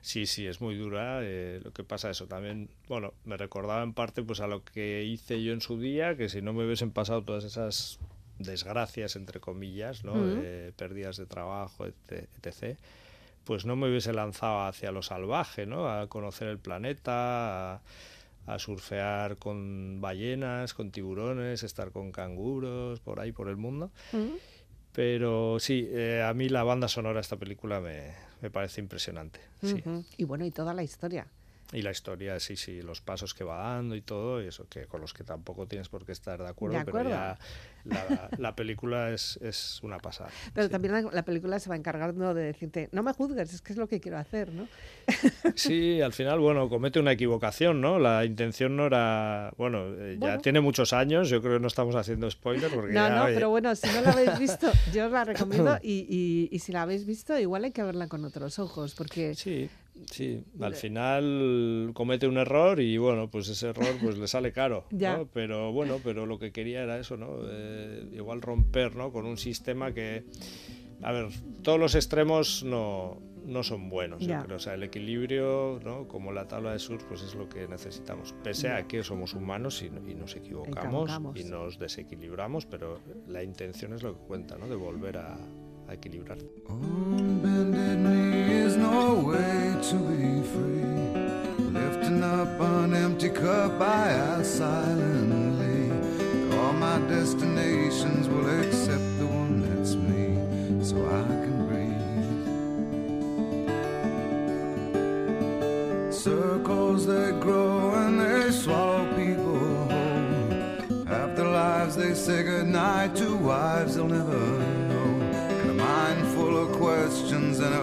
Sí, sí, es muy dura. eh, lo que pasa eso también, bueno, me recordaba en parte pues a lo que hice yo en su día, que si no me hubiesen pasado todas esas desgracias, entre comillas, ¿no? Eh, pérdidas de trabajo, etc., etc., pues no me hubiese lanzado hacia lo salvaje, ¿no? A conocer el planeta, a, a surfear con ballenas, con tiburones, estar con canguros, por ahí, por el mundo. Pero sí, eh, a mí la banda sonora de esta película me, me parece impresionante. Sí. Y bueno, y toda la historia. Y la historia, sí, sí, los pasos que va dando y todo, y eso que con los que tampoco tienes por qué estar de acuerdo, De pero ya la, la película es, es una pasada. Pero sí. también la, la película se va encargando de decirte, no me juzgues, es que es lo que quiero hacer, ¿no? Sí, al final, bueno, comete una equivocación, ¿no? La intención no era, bueno, eh, ya tiene muchos años, yo creo que no estamos haciendo spoiler porque No, ya, no, oye, pero bueno, si no la habéis visto, yo os la recomiendo y, y- y si la habéis visto, igual hay que verla con otros ojos, porque Sí, sí, al final comete un error y bueno, pues ese error pues le sale caro, Ya. ¿no? Pero bueno, pero lo que quería era eso, ¿no? Eh, igual romper, ¿no? Con un sistema que, a ver, todos los extremos no, no son buenos, yo Ya. creo. O sea, el equilibrio, ¿no? Como la tabla de surf, pues es lo que necesitamos. Pese a que somos humanos y, y nos equivocamos, Equivocamos. y nos desequilibramos, pero la intención es lo que cuenta, ¿no? De volver a, a equilibrar. Is no way to be free. Lifting up an empty cup, I ask silently. All my destinations will accept the one that's me, so I can breathe. Circles they grow and they swallow people whole. After lives they say goodnight to wives they'll never know. And a mind full of questions and a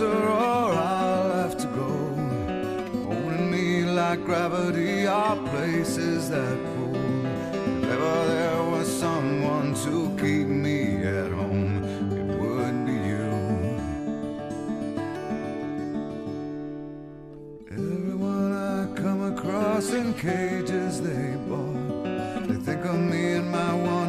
closer or I'll have to go. Owning me like gravity are places that pull. If ever there was someone to keep me at home, it would be you. Everyone I come across in cages they bought. They think of me and my wandering,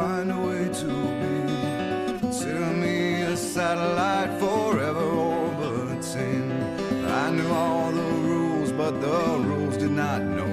find a way to be. Consider me a satellite forever orbiting. I knew all the rules, but the rules did not know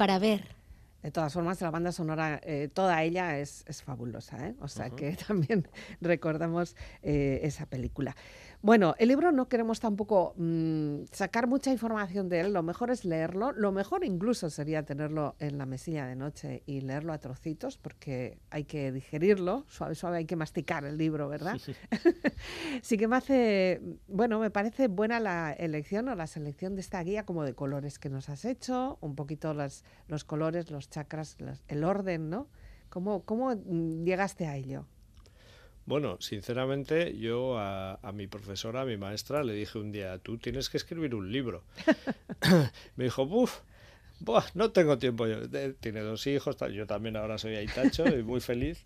para ver. De todas formas, la banda sonora, eh, toda ella es, es fabulosa, ¿eh? o sea que también recordamos eh, esa película. Bueno, el libro no queremos tampoco mm, sacar mucha información de él, lo mejor es leerlo, lo mejor incluso sería tenerlo en la mesilla de noche y leerlo a trocitos, porque hay que digerirlo, suave, suave, hay que masticar el libro, ¿verdad? sí que me hace, bueno, me parece buena la elección o la selección de esta guía como de colores que nos has hecho, un poquito las, los colores, los chakras, los- el orden, ¿no? ¿Cómo, ¿Cómo mm, llegaste a ello? Bueno, sinceramente, yo a, a mi profesora, a mi maestra, le dije un día, tú tienes que escribir un libro. Me dijo, buf, buah, no tengo tiempo. Yo, de- tiene dos hijos, yo también ahora soy aitacho y muy feliz.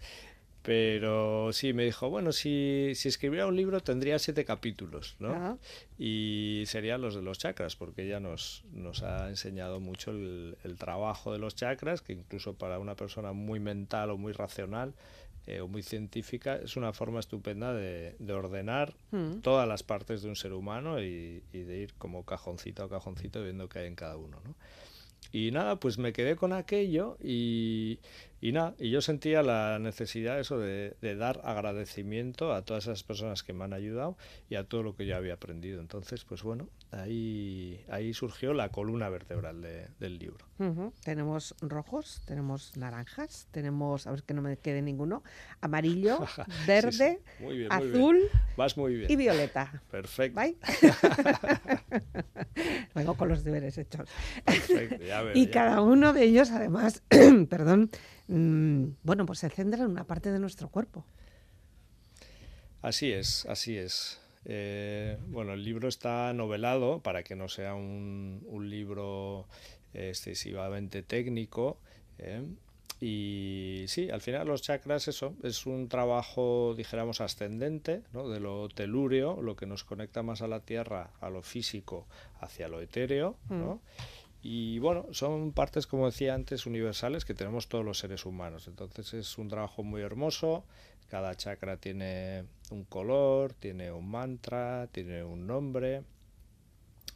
Pero sí, me dijo, bueno, si, si escribiera un libro tendría siete capítulos, ¿no? Y serían los de los chakras, porque ella nos, nos ha enseñado mucho el, el trabajo de los chakras, que incluso para una persona muy mental o muy racional eh, o muy científica es una forma estupenda de, de ordenar mm. todas las partes de un ser humano y, y de ir como cajoncito a cajoncito viendo qué hay en cada uno. ¿no? Y nada, pues me quedé con aquello y, y nada, y yo sentía la necesidad eso de, de dar agradecimiento a todas esas personas que me han ayudado y a todo lo que yo había aprendido. Entonces, pues bueno, ahí, ahí surgió la columna vertebral de- del libro. Tenemos rojos, tenemos naranjas, tenemos, a ver que no me quede ninguno, amarillo, verde, sí. Muy bien, muy bien. azul Vas muy bien. y violeta. Perfecto. Vengo con los deberes hechos. perfecto, ya veo, Y ya cada uno de ellos, además, perdón, mm, bueno, pues se centra en una parte de nuestro cuerpo. Así es, así es. Eh, bueno, el libro está novelado para que no sea un, un libro excesivamente técnico. ¿eh? Y sí, al final los chakras, eso, es un trabajo, dijéramos, ascendente, ¿no? de lo telúreo, lo que nos conecta más a la tierra, a lo físico, hacia lo etéreo. ¿no? Y bueno, son partes, como decía antes, universales que tenemos todos los seres humanos. Entonces es un trabajo muy hermoso. Cada chakra tiene un color, tiene un mantra, tiene un nombre.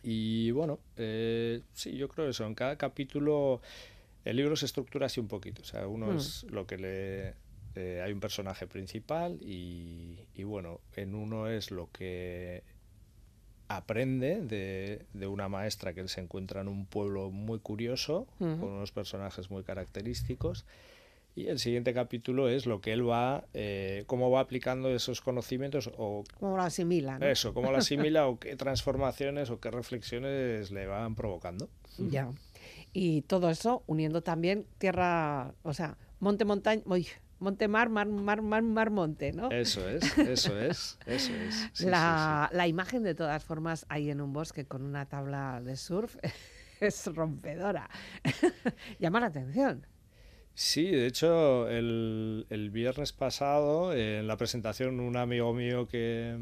Y bueno, eh, sí, yo creo eso. En cada capítulo el libro se estructura así un poquito. O sea, uno Mm. es lo que le... eh, hay un personaje principal y, y bueno, en uno es lo que aprende de, de una maestra que él se encuentra en un pueblo muy curioso, con unos personajes muy característicos. Y el siguiente capítulo es lo que él va, eh, cómo va aplicando esos conocimientos o ¿Cómo lo asimila? no? eso, cómo lo asimila o qué transformaciones o qué reflexiones le van provocando. Ya. Y todo eso uniendo también tierra, o sea, monte, montaña, uy, monte, mar, mar, mar, mar, mar, monte, ¿no? Eso es, eso es, eso es. Sí, sí, la, la imagen, de todas formas, ahí en un bosque con una tabla de surf es rompedora. Llama la atención. Sí, de hecho, el, el viernes pasado, en la presentación, un amigo mío que,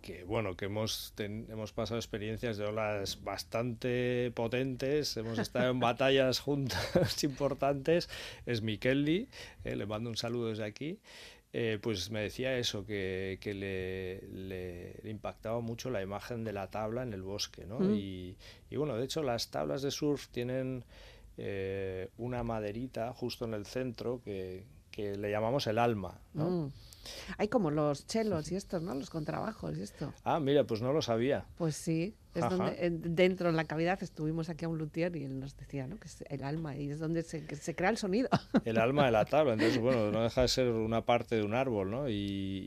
que bueno, que hemos, ten- hemos pasado experiencias de olas bastante potentes, hemos estado en batallas juntas importantes, es Mikeldi, eh, le mando un saludo desde aquí, eh, pues me decía eso, que, que le, le- le impactaba mucho la imagen de la tabla en el bosque, ¿no? Mm. Y, y bueno, de hecho las tablas de surf tienen eh, una maderita justo en el centro que, que le llamamos el alma, ¿no? Mm. Hay como los chelos y estos, ¿no? Los contrabajos y esto. Ah, mira, pues no lo sabía. Pues sí, es Ajá. donde en- dentro en la cavidad estuvimos aquí a un luthier y él nos decía, ¿no? Que es el alma y es donde se, que se crea el sonido. El alma de la tabla, entonces, bueno, no deja de ser una parte de un árbol, ¿no? Y,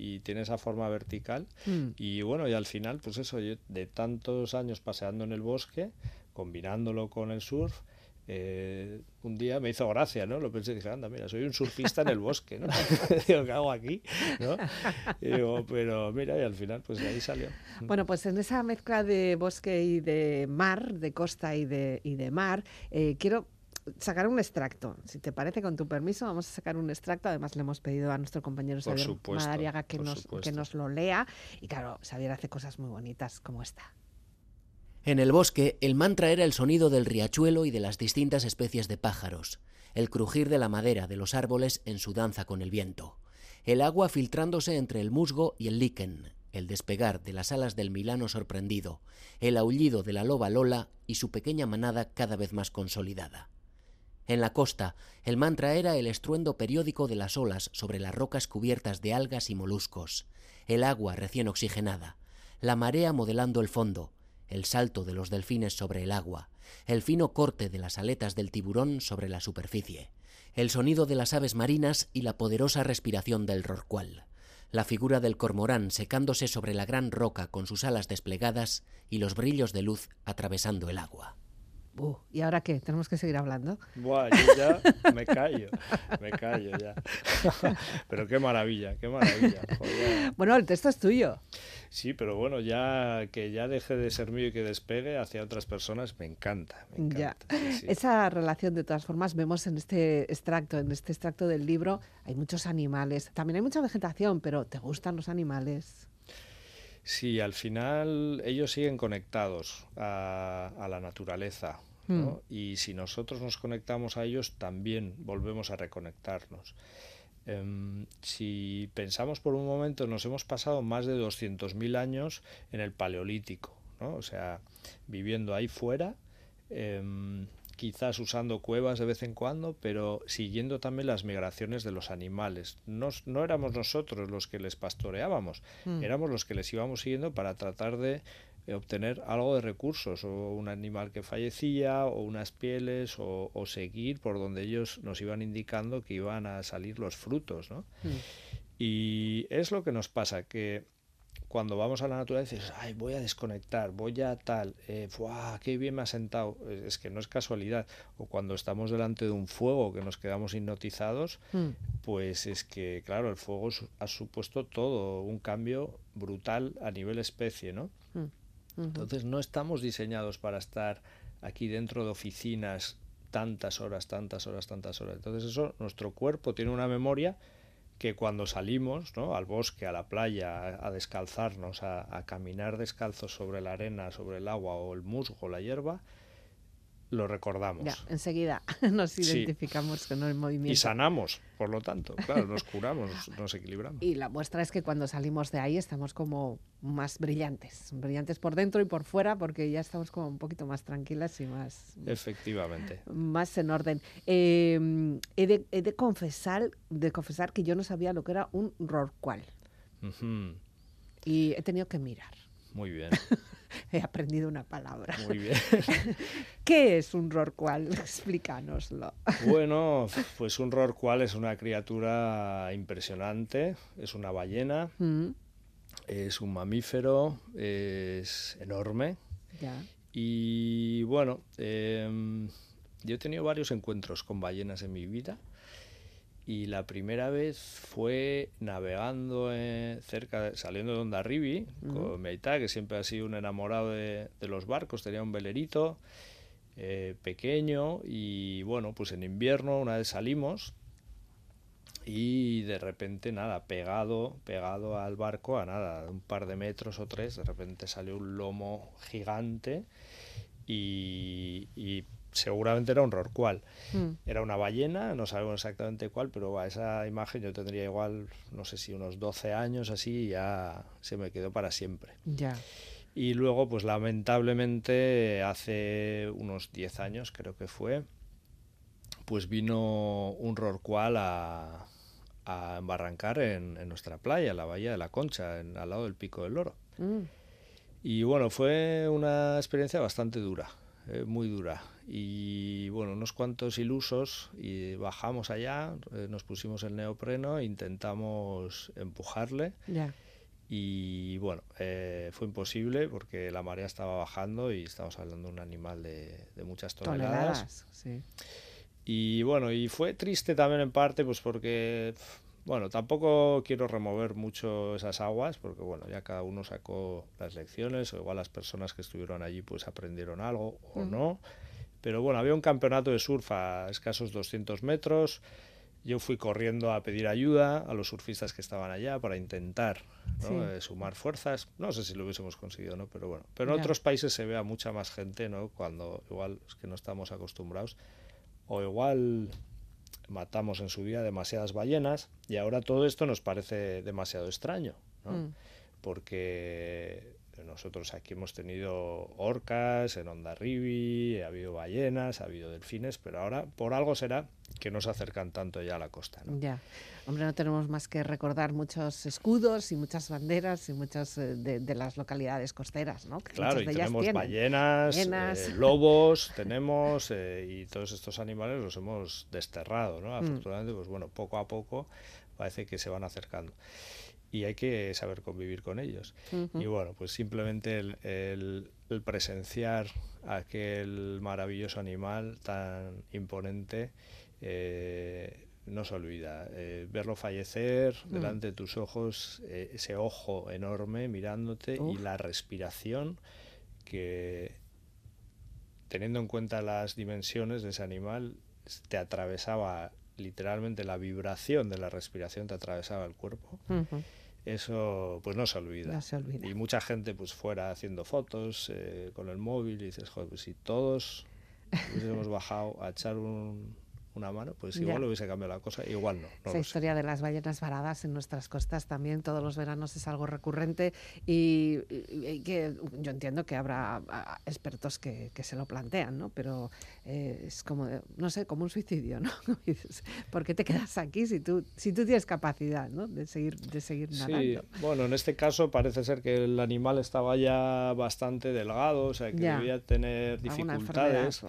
y tiene esa forma vertical. Mm. Y bueno, y al final, pues eso, yo de tantos años paseando en el bosque, combinándolo con el surf, eh, un día me hizo gracia, ¿no? Lo pensé y dije, anda, mira, soy un surfista en el bosque, ¿no? digo, ¿qué hago aquí? ¿no? Y digo, pero mira, y al final, pues de ahí salió. Bueno, pues en esa mezcla de bosque y de mar, de costa y de, y de mar, eh, quiero sacar un extracto. Si te parece, con tu permiso, vamos a sacar un extracto. Además, le hemos pedido a nuestro compañero Xavier Madariaga que nos, que nos lo lea. Y claro, Xavier hace cosas muy bonitas como esta. En el bosque, el mantra era el sonido del riachuelo y de las distintas especies de pájaros, el crujir de la madera de los árboles en su danza con el viento, el agua filtrándose entre el musgo y el líquen, el despegar de las alas del Milano sorprendido, el aullido de la loba Lola y su pequeña manada cada vez más consolidada. En la costa, el mantra era el estruendo periódico de las olas sobre las rocas cubiertas de algas y moluscos, el agua recién oxigenada, la marea modelando el fondo, el salto de los delfines sobre el agua, el fino corte de las aletas del tiburón sobre la superficie, el sonido de las aves marinas y la poderosa respiración del rorcual, la figura del cormorán secándose sobre la gran roca con sus alas desplegadas y los brillos de luz atravesando el agua. Uh, ¿Y ahora qué? ¿Tenemos que seguir hablando? Buah, yo ya me callo, me callo ya. pero qué maravilla, qué maravilla. Joder. Bueno, el texto es tuyo. Sí, pero bueno, ya que ya deje de ser mío y que despegue hacia otras personas, me encanta, me encanta. Ya. sí, sí. Esa relación, de todas formas, vemos en este extracto, en este extracto del libro, hay muchos animales. También hay mucha vegetación, pero ¿te gustan los animales? Sí, al final ellos siguen conectados a, a la naturaleza. ¿no? Y si nosotros nos conectamos a ellos, también volvemos a reconectarnos. Em, si pensamos por un momento, nos hemos pasado más de 200.000 años en el Paleolítico, ¿no? o sea, viviendo ahí fuera, em, quizás usando cuevas de vez en cuando, pero siguiendo también las migraciones de los animales. No, no éramos nosotros los que les pastoreábamos, Mm. éramos los que les íbamos siguiendo para tratar de eh, obtener algo de recursos, o un animal que fallecía, o unas pieles, o, o seguir por donde ellos nos iban indicando que iban a salir los frutos. ¿no? Mm. Y es lo que nos pasa, que cuando vamos a la naturaleza dices, ay, voy a desconectar, voy a tal, eh, ¡buah, qué bien me ha sentado! Es que no es casualidad. O cuando estamos delante de un fuego que nos quedamos hipnotizados, Mm. pues es que, claro, el fuego ha supuesto todo, un cambio brutal a nivel especie, ¿no? Mm. Ujú. Entonces no estamos diseñados para estar aquí dentro de oficinas tantas horas, tantas horas, tantas horas. Entonces eso, nuestro cuerpo tiene una memoria que cuando salimos ¿no? al bosque, a la playa, a, descalzarnos, a, a caminar descalzos sobre la arena, sobre el agua o el musgo, la hierba, lo recordamos. Ya, enseguida nos Sí. identificamos con el movimiento. Y sanamos, por lo tanto, claro, nos curamos, nos- equilibramos. Y la muestra es que cuando salimos de ahí estamos como más brillantes, brillantes por dentro y por fuera, porque ya estamos como un poquito más tranquilas y más, Efectivamente. más en orden. Eh, he, de, he de confesar, de confesar que yo no sabía lo que era un rorcual Ujú. y he tenido que mirar. Muy bien, He aprendido una palabra. muy bien. ¿Qué es un rorcual? Explícanoslo. Bueno, pues un rorcual es una criatura impresionante, es una ballena, Mm, es un mamífero, es enorme ya. y bueno, em, yo he tenido varios encuentros con ballenas en mi vida y la primera vez fue navegando eh, cerca, de- saliendo de Ondarribi con mi aita, que siempre ha sido un enamorado de, de los barcos, tenía un velerito eh, pequeño y bueno, pues en invierno una vez salimos y de repente nada, pegado, pegado al barco a nada, un par de metros o tres, de repente salió un lomo gigante y, y seguramente era un rorcual. Mm, Era una ballena, no sabemos exactamente cuál, pero va, esa imagen yo tendría igual, no sé si unos 12 años así, y ya se me quedó para siempre. ya. Y luego, pues lamentablemente, hace unos 10 años creo que fue, pues vino un rorcual a, a embarrancar en, en nuestra playa, en la bahía de la Concha, en- al lado del Pico del Loro. Mm, Y bueno, fue una experiencia bastante dura, eh, muy dura. Y bueno, unos cuantos ilusos y bajamos allá, eh, nos pusimos el neopreno, intentamos empujarle y bueno, eh, fue imposible porque la marea estaba bajando y estamos hablando de un animal de, de muchas toneladas. Toneladas. Sí. Y bueno, y fue triste también en parte, pues porque, bueno, tampoco quiero remover mucho esas aguas, porque bueno, ya cada uno sacó las lecciones, o igual las personas que estuvieron allí pues aprendieron algo o Mm. no. Pero bueno, había un campeonato de surf a escasos 200 metros. Yo fui corriendo a pedir ayuda a los surfistas que estaban allá para intentar ¿no? Sí. Eh, sumar fuerzas. No sé si lo hubiésemos conseguido, ¿no? Pero bueno. Pero en Ya. otros países se ve a mucha más gente, ¿no? Cuando igual es que no estamos acostumbrados o igual matamos en su día demasiadas ballenas y ahora todo esto nos parece demasiado extraño. ¿no? Mm. porque nosotros aquí hemos tenido orcas en Ondarribi, ha habido ballenas, ha habido delfines, pero ahora por algo será que no se acercan tanto ya a la costa. ¿no? Ya. Hombre, no tenemos más que recordar muchos escudos y muchas banderas y muchas eh, de, de las localidades costeras, ¿no? Que Claro, y de tenemos ballenas, Ballenas. eh, lobos, tenemos, eh, y todos estos animales los hemos desterrado, Mm. ¿no? Afortunadamente, pues bueno, poco a poco parece que se van acercando. Y hay que saber convivir con ellos. Y bueno, pues simplemente el, el- el presenciar aquel maravilloso animal tan imponente eh, no se olvida. Eh, verlo fallecer Mm. delante de tus ojos, eh, ese ojo enorme mirándote y la respiración que, teniendo en cuenta las dimensiones de ese animal, te atravesaba literalmente la vibración de la respiración, te atravesaba el cuerpo. Eso pues no se olvida. No se olvida. Y mucha gente pues fuera haciendo fotos eh, con el móvil y dices, joder, pues si todos hubiésemos bajado a echar un- una mano, pues igual Ya. hubiese cambiado la cosa, igual no. no Esa sé. historia de las ballenas varadas en nuestras costas también todos los veranos es algo recurrente y, y- y que yo entiendo que habrá expertos que, que se lo plantean, ¿no? Pero eh, es como, no sé, como un suicidio, ¿no? ¿Por qué te quedas aquí si tú, si tú tienes capacidad, ¿no? De seguir, de seguir Sí, nadando. bueno, en este caso parece ser que el animal estaba ya bastante delgado, o sea que Ya. debía tener dificultades.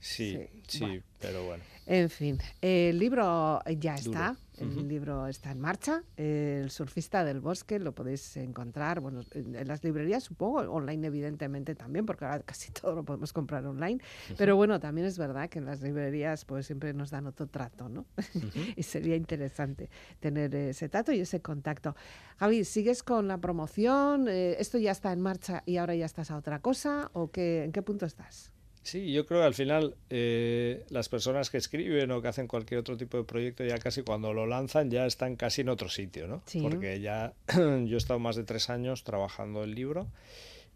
Sí, sí, Bueno. pero bueno. En fin, el libro ya Duro. está, el libro está en marcha, El surfista del bosque, lo podéis encontrar, bueno, en en las librerías supongo, online evidentemente también, porque ahora casi todo lo podemos comprar online, pero bueno, también es verdad que en las librerías pues siempre nos dan otro trato, ¿no? y sería interesante tener ese trato y ese contacto. Javi, ¿sigues con la promoción? Eh, ¿Esto ya está en marcha y ahora ya estás a otra cosa? ¿O qué, en qué punto estás? Sí, yo creo que al final eh, las personas que escriben o que hacen cualquier otro tipo de proyecto ya casi cuando lo lanzan ya están casi en otro sitio, ¿no? Sí. Porque ya yo he estado más de tres años trabajando el libro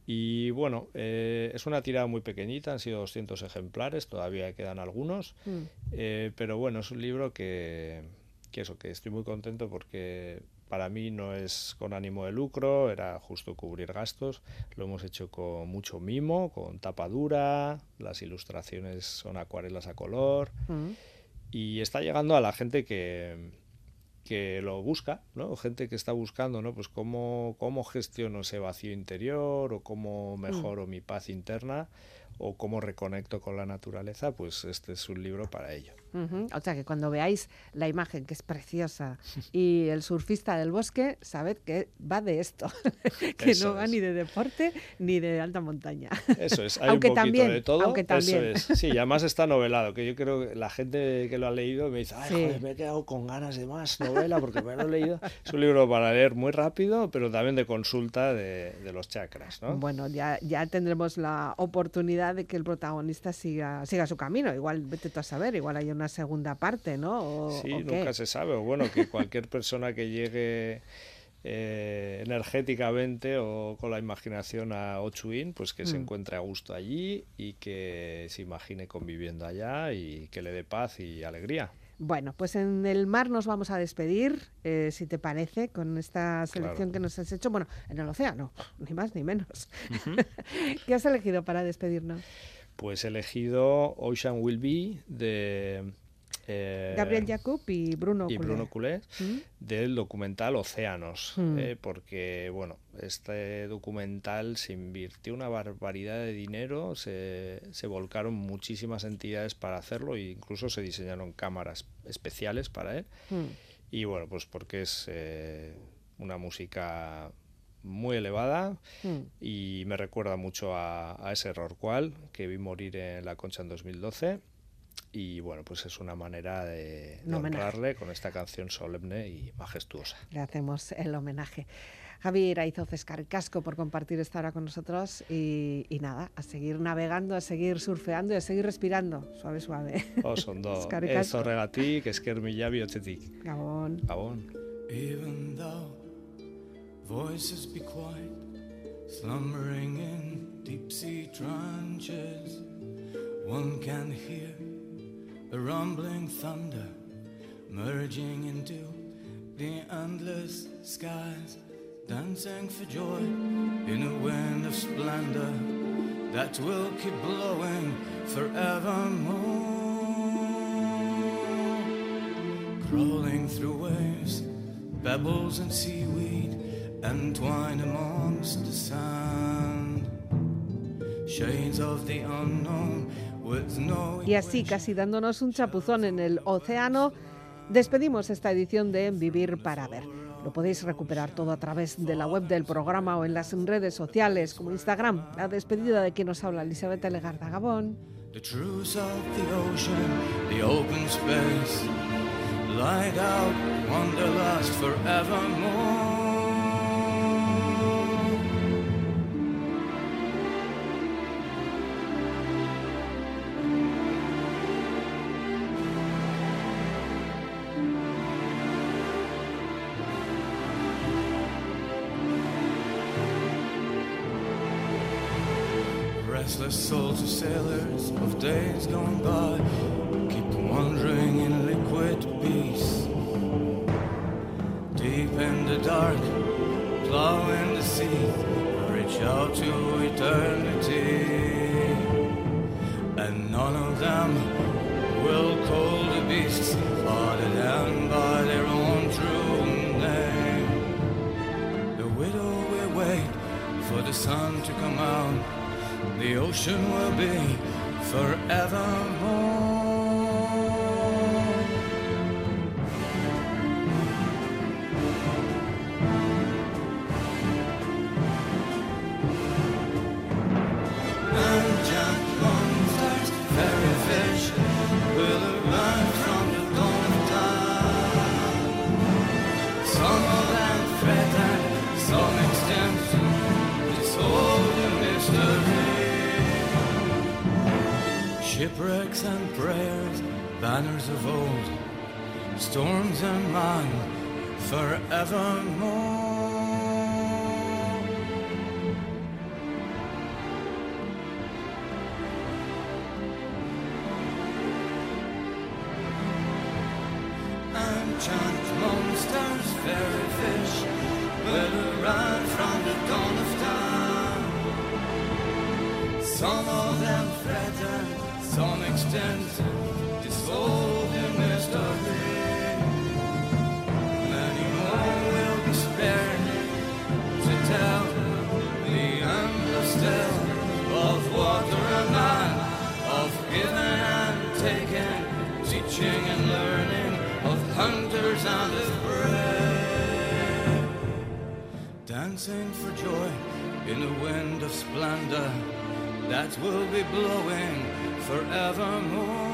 y bueno, eh, es una tirada muy pequeñita, han sido 200 ejemplares, todavía quedan algunos, Mm. eh, pero bueno, es un libro que, que eso, que estoy muy contento porque para mí no es con ánimo de lucro, era justo cubrir gastos, lo hemos hecho con mucho mimo, con tapa dura, las ilustraciones son acuarelas a color Mm. y está llegando a la gente que, que lo busca, ¿no? Gente que está buscando, ¿no? Pues cómo, cómo gestiono ese vacío interior o cómo mejoro mi paz interna o cómo reconecto con la naturaleza, pues este es un libro para ello. O sea que cuando veáis la imagen, que es preciosa, y el surfista del bosque, sabed que va de esto, que Eso no va es. ni de deporte ni de alta montaña. Eso es, hay Aunque un poquito también, de todo. aunque también. Eso es. Sí, y además está novelado, que yo creo que la gente que lo ha leído me dice, ay, Sí. joder, me he quedado con ganas de más novela porque me lo he leído. Es un libro para leer muy rápido, pero también de consulta de, de los chakras, ¿no? Bueno, ya, ya tendremos la oportunidad de que el protagonista siga, siga su camino. Igual, vete tú a saber, igual hay una segunda parte, ¿no? O- Sí, o nunca se sabe. O bueno, que cualquier persona que llegue eh, energéticamente o con la imaginación a Ochuin, pues que se Mm. encuentre a gusto allí y que se imagine conviviendo allá y que le dé paz y alegría. Bueno, pues en el mar nos vamos a despedir, eh, si te parece, con esta selección Claro. que nos has hecho. Bueno, en el océano, ni más ni menos. ¿Qué has elegido para despedirnos? Pues he elegido Ocean Will Be de eh, Gabriel Jacob y Bruno y. Bruno Coulet ¿Mm? del documental Océanos, Mm. eh, porque bueno, este documental se invirtió una barbaridad de dinero, se, se volcaron muchísimas entidades para hacerlo e incluso se diseñaron cámaras especiales para él. Mm. Y bueno, pues porque es eh, una música muy elevada Mm. y me recuerda mucho a, a ese Rorqual que vi morir en La Concha en 2012. Y bueno, pues es una manera de, de honrarle con esta canción solemne y majestuosa. Le hacemos el homenaje. Javier Aizoz Escarcasco por compartir esta hora con nosotros y, y nada, a seguir navegando, a seguir surfeando y a seguir respirando, suave, suave. Oso ondo, Eskerrik ez horregatik, esker mila bihotzetik. Gabón. Gabon. Even though voices be quiet, slumbering in deep sea trenches, one can hear the rumbling thunder merging into the endless skies. dancing for joy in a wind of splendor that will keep blowing forevermore. Crawling through waves, pebbles and seaweed, entwined amongst the sand. Shades of the unknown with no Y así, casi dándonos un chapuzón en el océano, despedimos esta edición de Vivir para Ver. Lo podéis recuperar todo a través de la web del programa o en las redes sociales como Instagram. La despedida de quien nos habla, Elizabeth Legarda Gabón. The truths of the ocean, the open space, light out wanderlust forevermore. Days gone by keep wandering in liquid peace. Deep in the dark, plowing the sea, reach out to eternity. And none of them will call the beasts, other than by their own true name. The widow will wait for the sun to come out the ocean will be forevermore. Shipwrecks and prayers, banners of old, storms and man, forevermore. That will be blowing forevermore.